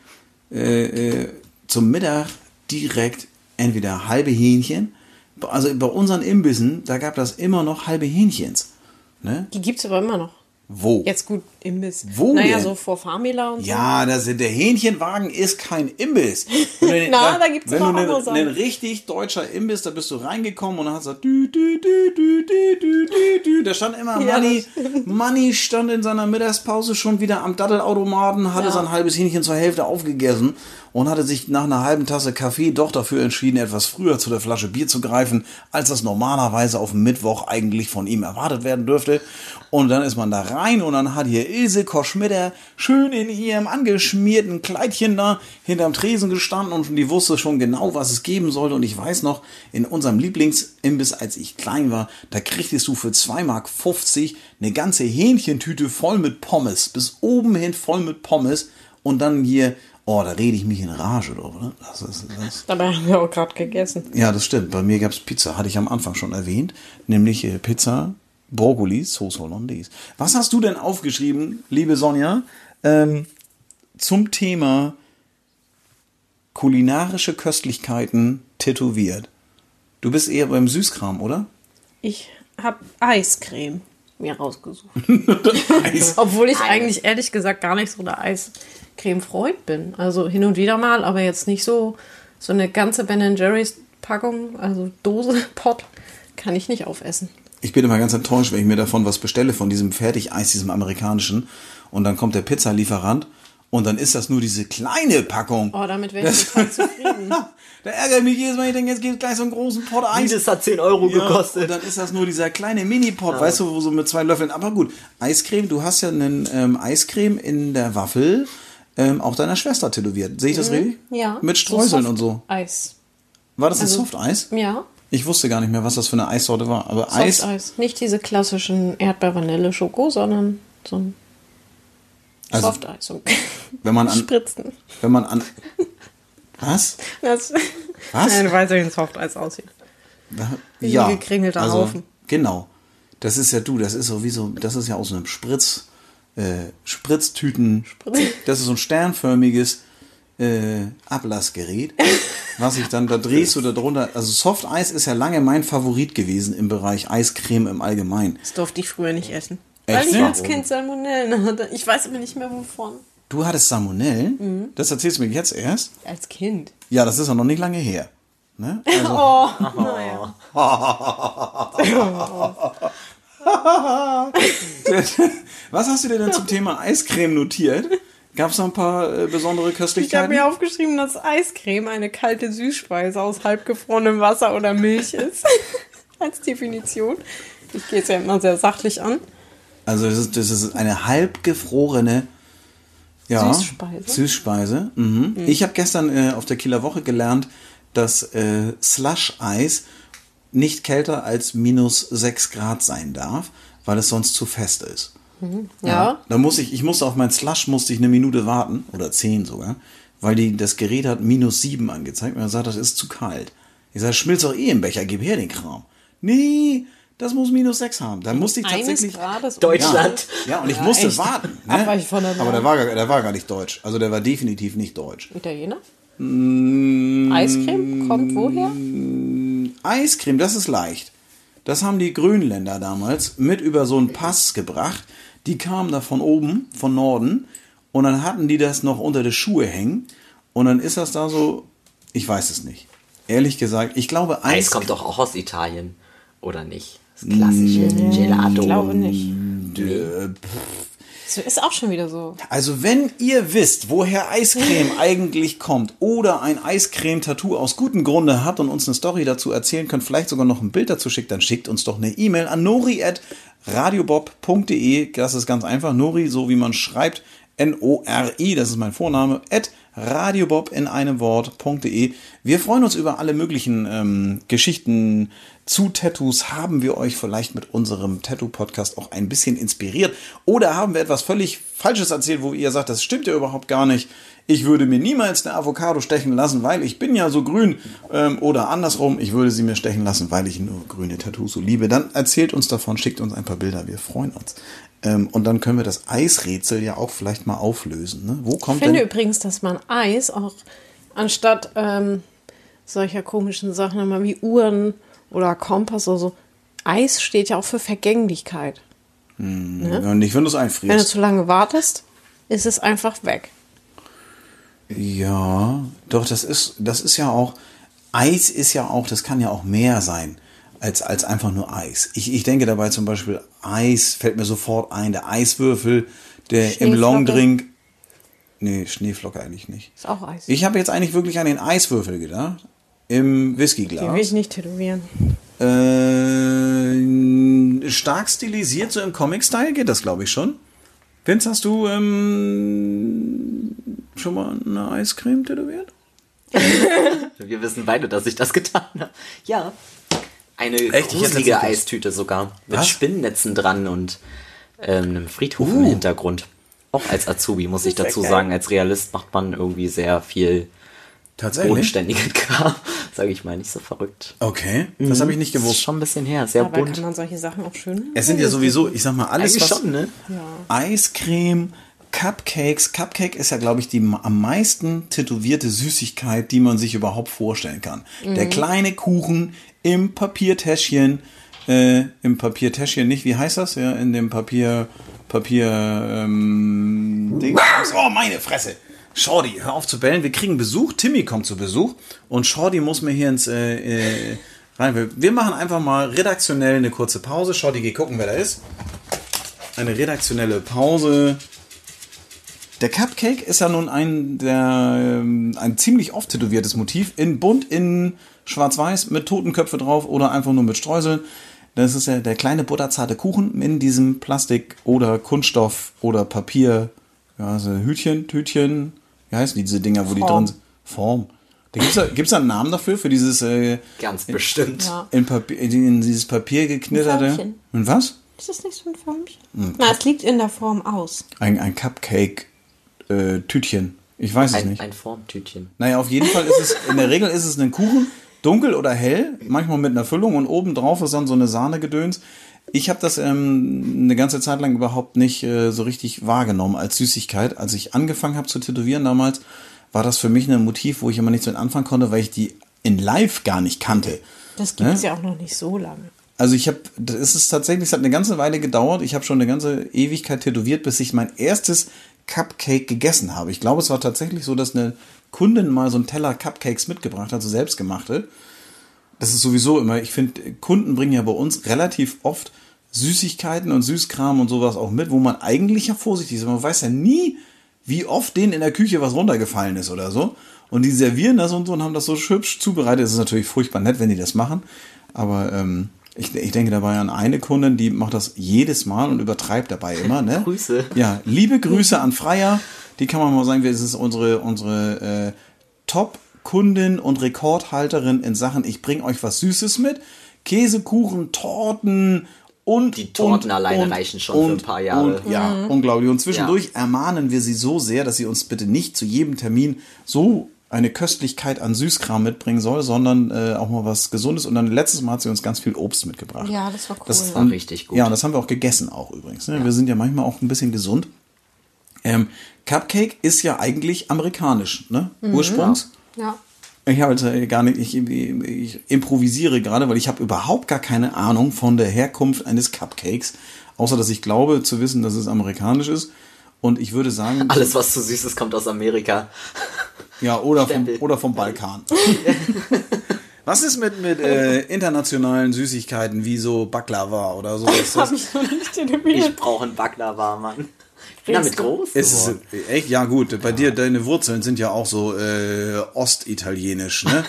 äh, äh, zum Mittag direkt entweder halbe Hähnchen. Also bei unseren Imbissen, da gab das immer noch halbe Hähnchens. Ne? Die gibt's aber immer noch. Wo? Jetzt gut, Imbiss. Wo Naja, denn? so vor Famila und so. Ja, das, der Hähnchenwagen ist kein Imbiss. Wenn Na, da aber du andere einen, Sachen. einen richtig deutscher Imbiss, da bist du reingekommen und dann hast du dü, dü, dü, dü, dü, dü, dü, dü. Da stand immer Ja, Manni stand in seiner Mittagspause schon wieder am Dattelautomaten, hatte Ja. sein halbes Hähnchen zur Hälfte aufgegessen und hatte sich nach einer halben Tasse Kaffee doch dafür entschieden, etwas früher zu der Flasche Bier zu greifen, als das normalerweise auf Mittwoch eigentlich von ihm erwartet werden dürfte. Und dann ist man da rein und dann hat hier Ilse Koschmitter schön in ihrem angeschmierten Kleidchen da hinterm Tresen gestanden und die wusste schon genau, was es geben sollte. Und ich weiß noch, in unserem Lieblingsimbiss, als ich klein war, da kriegtest du für 2,50 Mark eine ganze Hähnchentüte voll mit Pommes. Bis oben hin voll mit Pommes. Und dann hier, oh, da rede ich mich in Rage drüber. Das ist, das, Dabei haben wir auch gerade gegessen. ja, das stimmt. Bei mir gab's Pizza, hatte ich am Anfang schon erwähnt. Nämlich äh, Pizza, Brokkoli, Sauce Hollandaise. Was hast du denn aufgeschrieben, liebe Sonja, ähm, zum Thema kulinarische Köstlichkeiten tätowiert? Du bist eher beim Süßkram, oder? Ich habe Eiscreme mir rausgesucht. Eis. Obwohl ich eigentlich ehrlich gesagt gar nicht so der Eiscreme-Freund bin. Also hin und wieder mal, aber jetzt nicht so, so eine ganze Ben Jerry's Packung, also Dose, Pot, kann ich nicht aufessen. Ich bin immer ganz enttäuscht, wenn ich mir davon was bestelle, von diesem Fertigeis, diesem amerikanischen. Und dann kommt der Pizzalieferant und dann ist das nur diese kleine Packung. Oh, damit wäre ich total zufrieden. Da ärgert mich jedes Mal, ich denke, jetzt gibt es gleich so einen großen Pot Eis. Das hat 10 Euro Ja, und gekostet. dann ist das nur dieser kleine Mini-Pot, weißt du, wo so mit zwei Löffeln. Aber gut, Eiscreme, du hast ja einen ähm, Eiscreme in der Waffel ähm, auch deiner Schwester tätowiert. Sehe ich das richtig? Mhm. Ja. Mit Streuseln und so. Eis. War das ein Also- Softeis? Ja. Ich wusste gar nicht mehr, was das für eine Eissorte war. Aber Eis. Softeis. Nicht diese klassischen Erdbeer-Vanille-Schoko, sondern so ein Also, Softeis. So wenn man an. Spritzen. Wenn man an. Was? Das, Was? Nein, du weißt ja, wie ein Softeis aussieht. Wie ein gekringelter Haufen. Genau. Das ist ja du, das ist sowieso, das ist ja aus einem Spritz, äh, Spritztüten. Das ist so ein sternförmiges äh, Ablassgerät, was ich dann, da drehst da drunter. Also Soft Eis ist ja lange mein Favorit gewesen im Bereich Eiscreme im Allgemeinen. Das durfte ich früher nicht essen. Echt? Weil ich als? Kind Salmonellen hatte. Ich weiß aber nicht mehr wovon. Du hattest Salmonellen? Mhm. Das erzählst du mir jetzt erst? Als Kind. Ja, das ist ja noch nicht lange her. Ne? Also, Oh, naja. Was hast du dir denn zum Thema Eiscreme notiert? Gab es noch ein paar äh, besondere Ich habe Köstlichkeiten? mir aufgeschrieben, dass Eiscreme eine kalte Süßspeise aus halbgefrorenem Wasser oder Milch ist. Als Definition. Ich gehe es ja immer sehr sachlich an. Also das ist, das ist eine halbgefrorene ja, Süßspeise. Süßspeise. Mhm. Ich habe gestern äh, auf der Kieler Woche gelernt, dass äh, Slush-Eis nicht kälter als minus 6 Grad sein darf, weil es sonst zu fest ist. Ja. Da muss ich, ich musste auf mein Slush musste ich eine Minute warten, oder zehn sogar, weil die, das Gerät hat minus sieben angezeigt und er sagt, das ist zu kalt. Ich sage, schmilzt doch eh im Becher, gib her den Kram. Nee, das muss minus sechs haben. Da musste ich tatsächlich. Grades Deutschland. Ja, und ich Ja, musste echt. warten. Der Aber der war, gar- der war gar nicht deutsch. Also der war definitiv nicht deutsch. Italiener? Mm. Eiscreme kommt woher? Eiscreme, das ist leicht. Das haben die Grönländer damals mit über so einen Pass gebracht. Die kamen da von oben, von Norden. Und dann hatten die das noch unter die Schuhe hängen. Und dann ist das da so, ich weiß es nicht. Ehrlich gesagt, ich glaube, Eis Eis kommt doch auch aus Italien, oder nicht? Das klassische Gelato. Ich glaube nicht. So ist auch schon wieder so. Also wenn ihr wisst, woher Eiscreme eigentlich kommt oder ein Eiscreme-Tattoo aus gutem Grunde hat und uns eine Story dazu erzählen könnt, vielleicht sogar noch ein Bild dazu schickt, dann schickt uns doch eine E-Mail an nori.radiobob.de. Das ist ganz einfach. Nori, so wie man schreibt, N-O-R-I, das ist mein Vorname, at radiobob in einem Wort.de. Wir freuen uns über alle möglichen ähm, Geschichten zu Tattoos. Haben wir euch vielleicht mit unserem Tattoo-Podcast auch ein bisschen inspiriert? Oder haben wir etwas völlig Falsches erzählt, wo ihr sagt, das stimmt ja überhaupt gar nicht? Ich würde mir niemals eine Avocado stechen lassen, weil ich bin ja so grün. Ähm, oder andersrum, ich würde sie mir stechen lassen, weil ich nur grüne Tattoos so liebe. Dann erzählt uns davon, schickt uns ein paar Bilder, wir freuen uns. Ähm, und dann können wir das Eisrätsel ja auch vielleicht mal auflösen. Ne? Wo Ich kommt finde denn... übrigens, dass man Eis auch anstatt ähm, solcher komischen Sachen immer wie Uhren oder Kompass oder so, Eis steht ja auch für Vergänglichkeit. Ja, nicht, wenn du es Wenn du einfrierst. zu lange wartest, ist es einfach weg. Ja, doch, das ist, das ist ja auch, Eis ist ja auch, das kann ja auch mehr sein als, als einfach nur Eis. Ich, ich denke dabei zum Beispiel, Eis fällt mir sofort ein, der Eiswürfel, der im. Longdrink, nee, Schneeflocke eigentlich nicht. Ist auch Eis. Ich habe jetzt eigentlich wirklich an den Eiswürfel gedacht, im Den will Whiskyglas. ich nicht tätowieren. Äh, stark stilisiert, so im Comic-Style geht das, glaube ich, schon. Vince, hast du ähm, schon mal eine Eiscreme tätowiert? Wir wissen beide, dass ich das getan habe. Ja. Eine Echt? Gruselige Eistüte sogar. Mit Was? Spinnennetzen dran und ähm, einem Friedhof Uh. im Hintergrund. Auch als Azubi, muss ich dazu sagen. Als Realist macht man irgendwie sehr viel Tatsächlich? bodenständigen Kram. Sage ich mal, nicht so verrückt. Okay, das habe ich nicht Das ist gewusst. schon ein bisschen her, sehr Aber bunt. kann man solche Sachen auch schön. Es sind ja sowieso, ich sag mal, alles Eigentlich was schon, ne? Eiscreme, Cupcakes. Cupcake ist ja, glaube ich, die am meisten tätowierte Süßigkeit, die man sich überhaupt vorstellen kann. Der kleine Kuchen im Papiertäschchen, äh, im Papiertäschchen nicht, wie heißt das? Ja, in dem Papier, Papier, ähm, Ding. Oh, meine Fresse! Shorty, hör auf zu bellen. Wir kriegen Besuch. Timmy kommt zu Besuch. Und Shorty muss mir hier ins, äh, äh, rein. Wir- machen einfach mal redaktionell eine kurze Pause. Shorty, geh gucken, wer da ist eine redaktionelle Pause. Der Cupcake ist ja nun ein, der, ähm, ein ziemlich oft tätowiertes Motiv. In bunt, in schwarz-weiß, mit Totenköpfe drauf oder einfach nur mit Streuseln. Das ist ja der kleine butterzarte Kuchen in diesem Plastik oder Kunststoff oder Papier. Ja, so Hütchen, Tütchen. Wie heißen die, diese Dinger, wo die Form. drin sind? Form. Da gibt's da, gibt's da einen Namen dafür, für dieses äh, Ganz bestimmt. Ja. in, Papier, in dieses Papier geknitterte. Förmchen. Und was? Ist das nicht so ein Förmchen? Hm. Na, es liegt in der Form aus. Ein, ein Cupcake-Tütchen. ich weiß es Ein, nicht. ein Formtütchen. Naja, auf jeden Fall ist es, in der Regel ist es ein Kuchen, dunkel oder hell, manchmal mit einer Füllung und oben drauf ist dann so eine Sahnegedöns. Ich habe das ähm, eine ganze Zeit lang überhaupt nicht äh, so richtig wahrgenommen als Süßigkeit. Als ich angefangen habe zu tätowieren damals, war das für mich ein Motiv, wo ich immer nichts mit anfangen konnte, weil ich die in live gar nicht kannte. Das gibt es Ne? ja auch noch nicht so lange. Also ich habe, das ist tatsächlich, es hat eine ganze Weile gedauert. Ich habe schon eine ganze Ewigkeit tätowiert, bis ich mein erstes Cupcake gegessen habe. Ich glaube, es war tatsächlich so, dass eine Kundin mal so einen Teller Cupcakes mitgebracht hat, so selbstgemachte. Das ist sowieso immer, ich finde, Kunden bringen ja bei uns relativ oft Süßigkeiten und Süßkram und sowas auch mit, wo man eigentlich ja vorsichtig ist. Man weiß ja nie, wie oft denen in der Küche was runtergefallen ist oder so. Und die servieren das und so und haben das so hübsch zubereitet. Es ist natürlich furchtbar nett, wenn die das machen. Aber ähm, ich, ich denke dabei an eine Kundin, die macht das jedes Mal und übertreibt dabei immer. Ne? Grüße. Ja, liebe Grüße an Freier. Die kann man mal sagen, es ist unsere, unsere äh, Top-Kundin und Rekordhalterin in Sachen, ich bringe euch was Süßes mit. Käsekuchen, Torten und Die Torten und, alleine und, reichen schon und, für ein paar Jahre. Und, ja, unglaublich. Und zwischendurch ermahnen wir sie so sehr, dass sie uns bitte nicht zu jedem Termin so eine Köstlichkeit an Süßkram mitbringen soll, sondern äh, auch mal was Gesundes. Und dann letztes Mal hat sie uns ganz viel Obst mitgebracht. Ja, das war cool. Das war richtig gut. Ja, und das haben wir auch gegessen auch übrigens. Ne? Wir sind ja manchmal auch ein bisschen gesund. Ähm, Cupcake ist ja eigentlich amerikanisch, ne? Ursprungs. ja. Ich habe jetzt äh, gar nicht, ich, ich improvisiere gerade, weil ich habe überhaupt gar keine Ahnung von der Herkunft eines Cupcakes, außer dass ich glaube zu wissen, dass es amerikanisch ist. Und ich würde sagen, Alles, was zu süß ist, kommt aus Amerika. Ja, oder vom, oder vom Balkan. Was ist mit, mit äh, internationalen Süßigkeiten wie so Baklava oder so? Ist das, ich noch nicht tätowiert. Ich brauche einen Baklava, Mann. Ich bin damit groß ist es geworden. echt? Ja, gut. Bei dir, deine Wurzeln sind ja auch so äh, ostitalienisch, ne?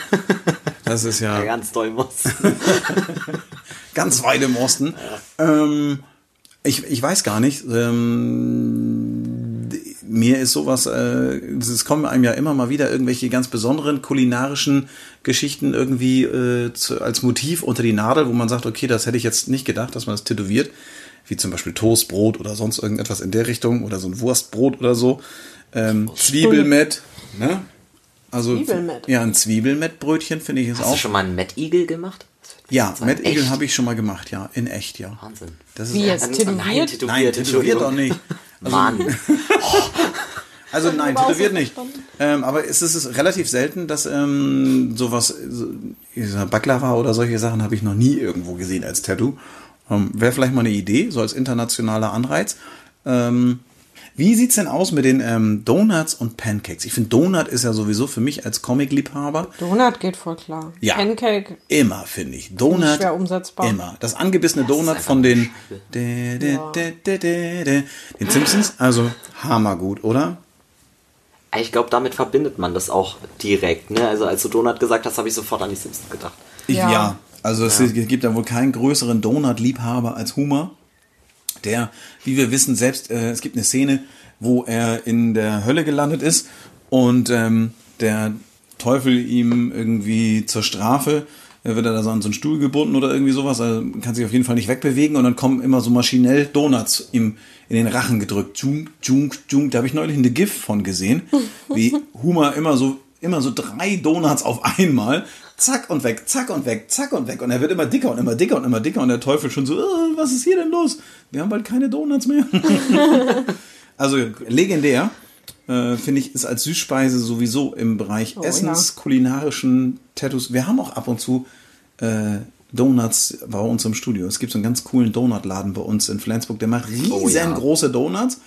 Das ist ja. Ja, ganz doll muss. ganz weit im Osten. Ähm, ich, ich weiß gar nicht. Ähm, mir ist sowas, äh, es kommen einem ja immer mal wieder irgendwelche ganz besonderen kulinarischen Geschichten irgendwie äh, zu, als Motiv unter die Nadel, wo man sagt, okay, das hätte ich jetzt nicht gedacht, dass man das tätowiert. Wie zum Beispiel Toastbrot oder sonst irgendetwas in der Richtung oder so ein Wurstbrot oder so. Ähm, Zwiebelmett, ne? Also, Zwiebelmett. Ja, ein Zwiebelmettbrötchen finde ich ist Hast auch. du schon mal einen Mettigel gemacht? Ja. Mad Eagle habe ich schon mal gemacht, ja, in echt, ja. Wahnsinn. Das ist Wie jetzt? Tätowiert? Nein, tätowiert, Nein, tätowiert doch nicht. Mann. Also nein, tätowiert nicht. Ähm, aber es ist relativ selten, dass ähm, sowas, so, dieser Baklava oder solche Sachen habe ich noch nie irgendwo gesehen als Tattoo. Ähm, Wäre vielleicht mal eine Idee, so als internationaler Anreiz. Ähm, wie sieht's denn aus mit den ähm, Donuts und Pancakes? Ich finde, Donut ist ja sowieso für mich als Comic-Liebhaber Donut geht voll klar. Ja. Pancake. Immer, finde ich. Donut. schwer umsetzbar. Immer. Das angebissene Donut einfach von den, de, de, de, de, de, de, den Simpsons. Also hammergut, oder? Ich glaube, damit verbindet man das auch direkt. Ne? Also als du Donut gesagt hast, habe ich sofort an die Simpsons gedacht. Ich, ja. Ja. Also es gibt ja wohl keinen größeren Donut-Liebhaber als Homer. Der, wie wir wissen, selbst, äh, es gibt eine Szene, wo er in der Hölle gelandet ist und ähm, der Teufel ihm irgendwie zur Strafe äh, wird er da so an so einen Stuhl gebunden oder irgendwie sowas, also kann sich auf jeden Fall nicht wegbewegen und dann kommen immer so maschinell Donuts ihm in den Rachen gedrückt. Junk, junk, junk. Da habe ich neulich eine GIF von gesehen, wie Homer immer so immer so drei Donuts auf einmal, zack und weg, zack und weg, zack und weg und er wird immer dicker und immer dicker und immer dicker und der Teufel schon so, äh, was ist hier denn los? Wir haben bald keine Donuts mehr. also legendär. Äh, Finde ich, ist als Süßspeise sowieso im Bereich Oh, Essens, kulinarischen Tattoos. Wir haben auch ab und zu äh, Donuts bei uns im Studio. Es gibt so einen ganz coolen Donutladen bei uns in Flensburg, der macht Oh, ja. riesengroße Donuts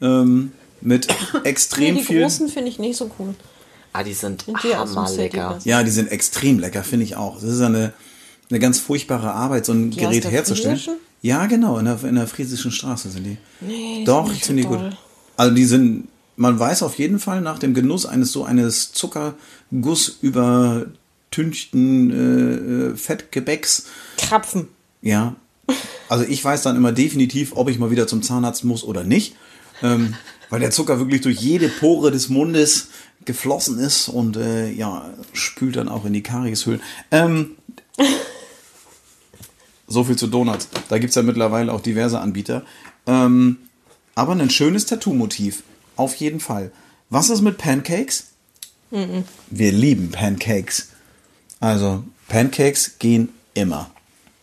ähm, mit Nee, extrem die viel. großen finde ich nicht so cool. Ah, die sind Sind die hammerlecker. Ja, die sind extrem lecker, finde ich auch. Das ist eine, eine ganz furchtbare Arbeit, so ein Die aus Gerät der herzustellen. Friesischen? Ja, genau, in der, in der Friesischen Straße sind die. Nee, die Doch, sind ich finde die gut. Also die sind, man weiß auf jeden Fall nach dem Genuss eines so eines Zuckerguss übertünchten äh, äh, Fettgebäcks, Krapfen. ja. Also ich weiß dann immer definitiv, ob ich mal wieder zum Zahnarzt muss oder nicht. Ähm, weil der Zucker wirklich durch jede Pore des Mundes geflossen ist und äh, ja, spült dann auch in die Karieshöhlen. Ähm, so viel zu Donuts. Da gibt es ja mittlerweile auch diverse Anbieter. Ähm, aber ein schönes Tattoo-Motiv. Auf jeden Fall. Was ist mit Pancakes? Wir lieben Pancakes. Also, Pancakes gehen immer,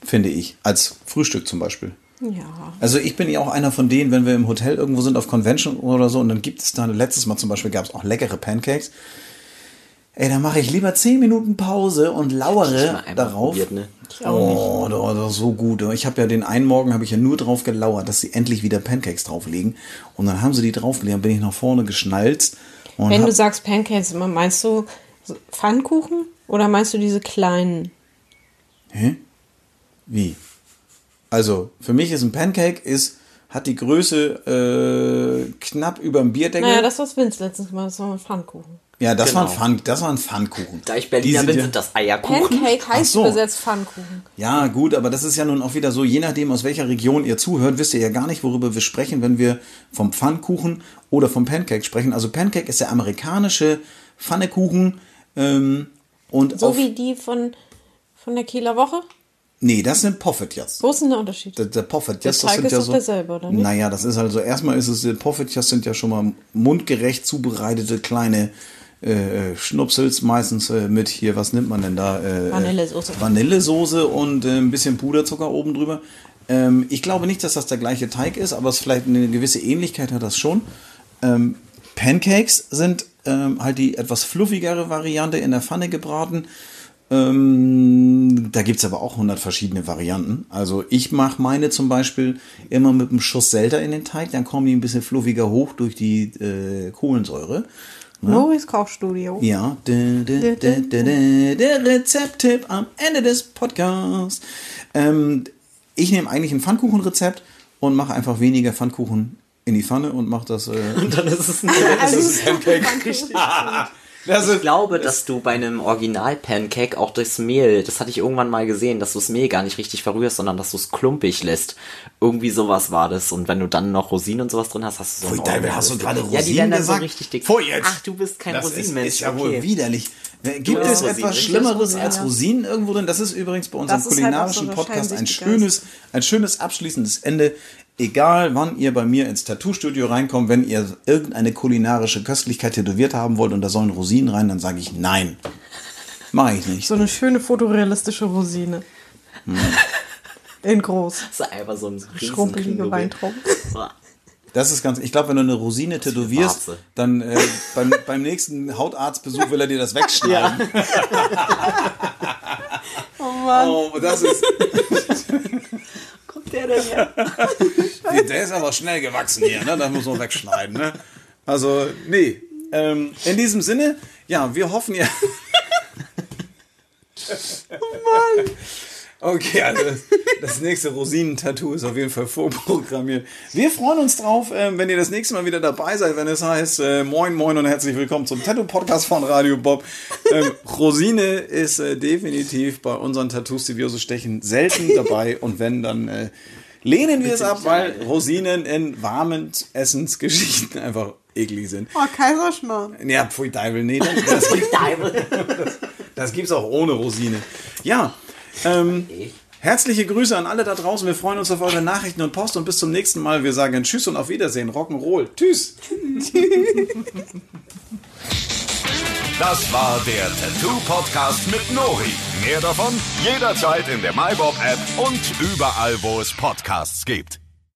finde ich. Als Frühstück zum Beispiel. Ja. Also ich bin ja auch einer von denen, wenn wir im Hotel irgendwo sind auf Convention oder so und dann gibt es da, letztes Mal zum Beispiel gab es auch leckere Pancakes. Ey, da mache ich lieber 10 Minuten Pause und lauere darauf. probiert, ne? Oh, das ist so gut. Ich habe ja den einen Morgen habe ich ja nur drauf gelauert, dass sie endlich wieder Pancakes drauflegen. Und dann haben sie die draufgelegt, dann bin ich nach vorne geschnalzt. Und Wenn du sagst Pancakes, meinst du Pfannkuchen oder meinst du diese kleinen? Hä? Wie? Also, für mich ist ein Pancake ist, hat die Größe äh, knapp über dem Bierdeckel. Naja, das, was Vince letztens gemacht hat, das war ein Pfannkuchen. ja, das Genau. war ein Pfann, das war ein Pfannkuchen. Da ich Berliner sind bin, ja- sind das Eierkuchen. Pancake heißt so. übersetzt Pfannkuchen. Ja, gut, aber das ist ja nun auch wieder so, je nachdem, aus welcher Region ihr zuhört, wisst ihr ja gar nicht, worüber wir sprechen, wenn wir vom Pfannkuchen oder vom Pancake sprechen. Also Pancake ist der amerikanische Pfannekuchen ähm, und So wie die von, von der Kieler Woche. Nee, das sind Poffertjes. Wo ist denn der Unterschied? Der, der Poffertjes, Der das sind ist ja so. derselbe, oder nicht? Naja, das ist also erstmal ist es die Poffertjes sind ja schon mal mundgerecht zubereitete kleine äh, Schnupsels, meistens äh, mit hier, was nimmt man denn da? Äh, Vanillesoße. Vanillesoße und äh, ein bisschen Puderzucker oben drüber. Ähm, ich glaube nicht, dass das der gleiche Teig ist, aber es vielleicht eine gewisse Ähnlichkeit hat das schon. Ähm, Pancakes sind ähm, halt die etwas fluffigere Variante in der Pfanne gebraten. Ähm, da gibt's aber auch 100 verschiedene Varianten. Also ich mache meine zum Beispiel immer mit einem Schuss Selter in den Teig, dann kommen die ein bisschen fluffiger hoch durch die äh, Kohlensäure. Moris Kochstudio. Ja, der Rezepttipp am Ende des Podcasts. Ähm, ich nehme eigentlich ein Pfannkuchenrezept und mache einfach weniger Pfannkuchen in die Pfanne und mache das. Äh, Dann ist es ein das Ich glaube, dass du bei einem Original-Pancake auch das Mehl, das hatte ich irgendwann mal gesehen, dass du das Mehl gar nicht richtig verrührst, sondern dass du es klumpig lässt. Irgendwie sowas war das. Und wenn du dann noch Rosinen und sowas drin hast, hast du so Pfui, ein hast du gerade Ja, die werden Rosinen dann gesagt? so richtig dick. Pfui, jetzt. Ach, du bist kein das ist, Rosinenmensch. ist ja okay. wohl widerlich. Gibt Ja, es Rosinen. etwas Schlimmeres Rosinen, als. Rosinen irgendwo drin? Das ist übrigens bei unserem ist halt kulinarischen so der Podcast ein schönes, ein schönes abschließendes Ende. Egal, wann ihr bei mir ins Tattoo-Studio reinkommt, wenn ihr irgendeine kulinarische Köstlichkeit tätowiert haben wollt und da sollen Rosinen rein, dann sage ich nein. Mache ich nicht. So eine schöne fotorealistische Rosine. Hm. In groß. Das ist einfach so ein Schrumpelige. Weintrauben. Das ist ganz, ich glaube, wenn du eine Rosine tätowierst, dann äh, beim, beim nächsten Hautarztbesuch will er dir das wegschneiden. Oh Mann. Oh, das ist, Der denn her? der ist aber schnell gewachsen hier, ne? Da muss man wegschneiden, ne? Also, nee. Ähm, in diesem Sinne, ja, wir hoffen ja. oh Mann! Okay, also das, nächste Rosinentattoo ist auf jeden Fall vorprogrammiert. Wir freuen uns drauf, ähm, wenn ihr das nächste Mal wieder dabei seid, wenn es heißt äh, Moin Moin und herzlich willkommen zum Tattoo-Podcast von Radio Bob. Ähm, Rosine ist äh, definitiv bei unseren Tattoos, die wir so stechen, selten dabei und wenn, dann äh, lehnen wir es ab, weil Rosinen in warmen Essensgeschichten einfach eklig sind. Oh, Kaiserschmarrn. Ja, pfui Deibel, nee, das, das, das gibt's auch ohne Rosine. Ja, ähm, herzliche Grüße an alle da draußen. Wir freuen uns auf eure Nachrichten und Post und bis zum nächsten Mal. Wir sagen Tschüss und auf Wiedersehen. Rock'n'Roll. Tschüss. Das war der Tattoo Podcast mit Nori. Mehr davon jederzeit in der MyBob App und überall, wo es Podcasts gibt.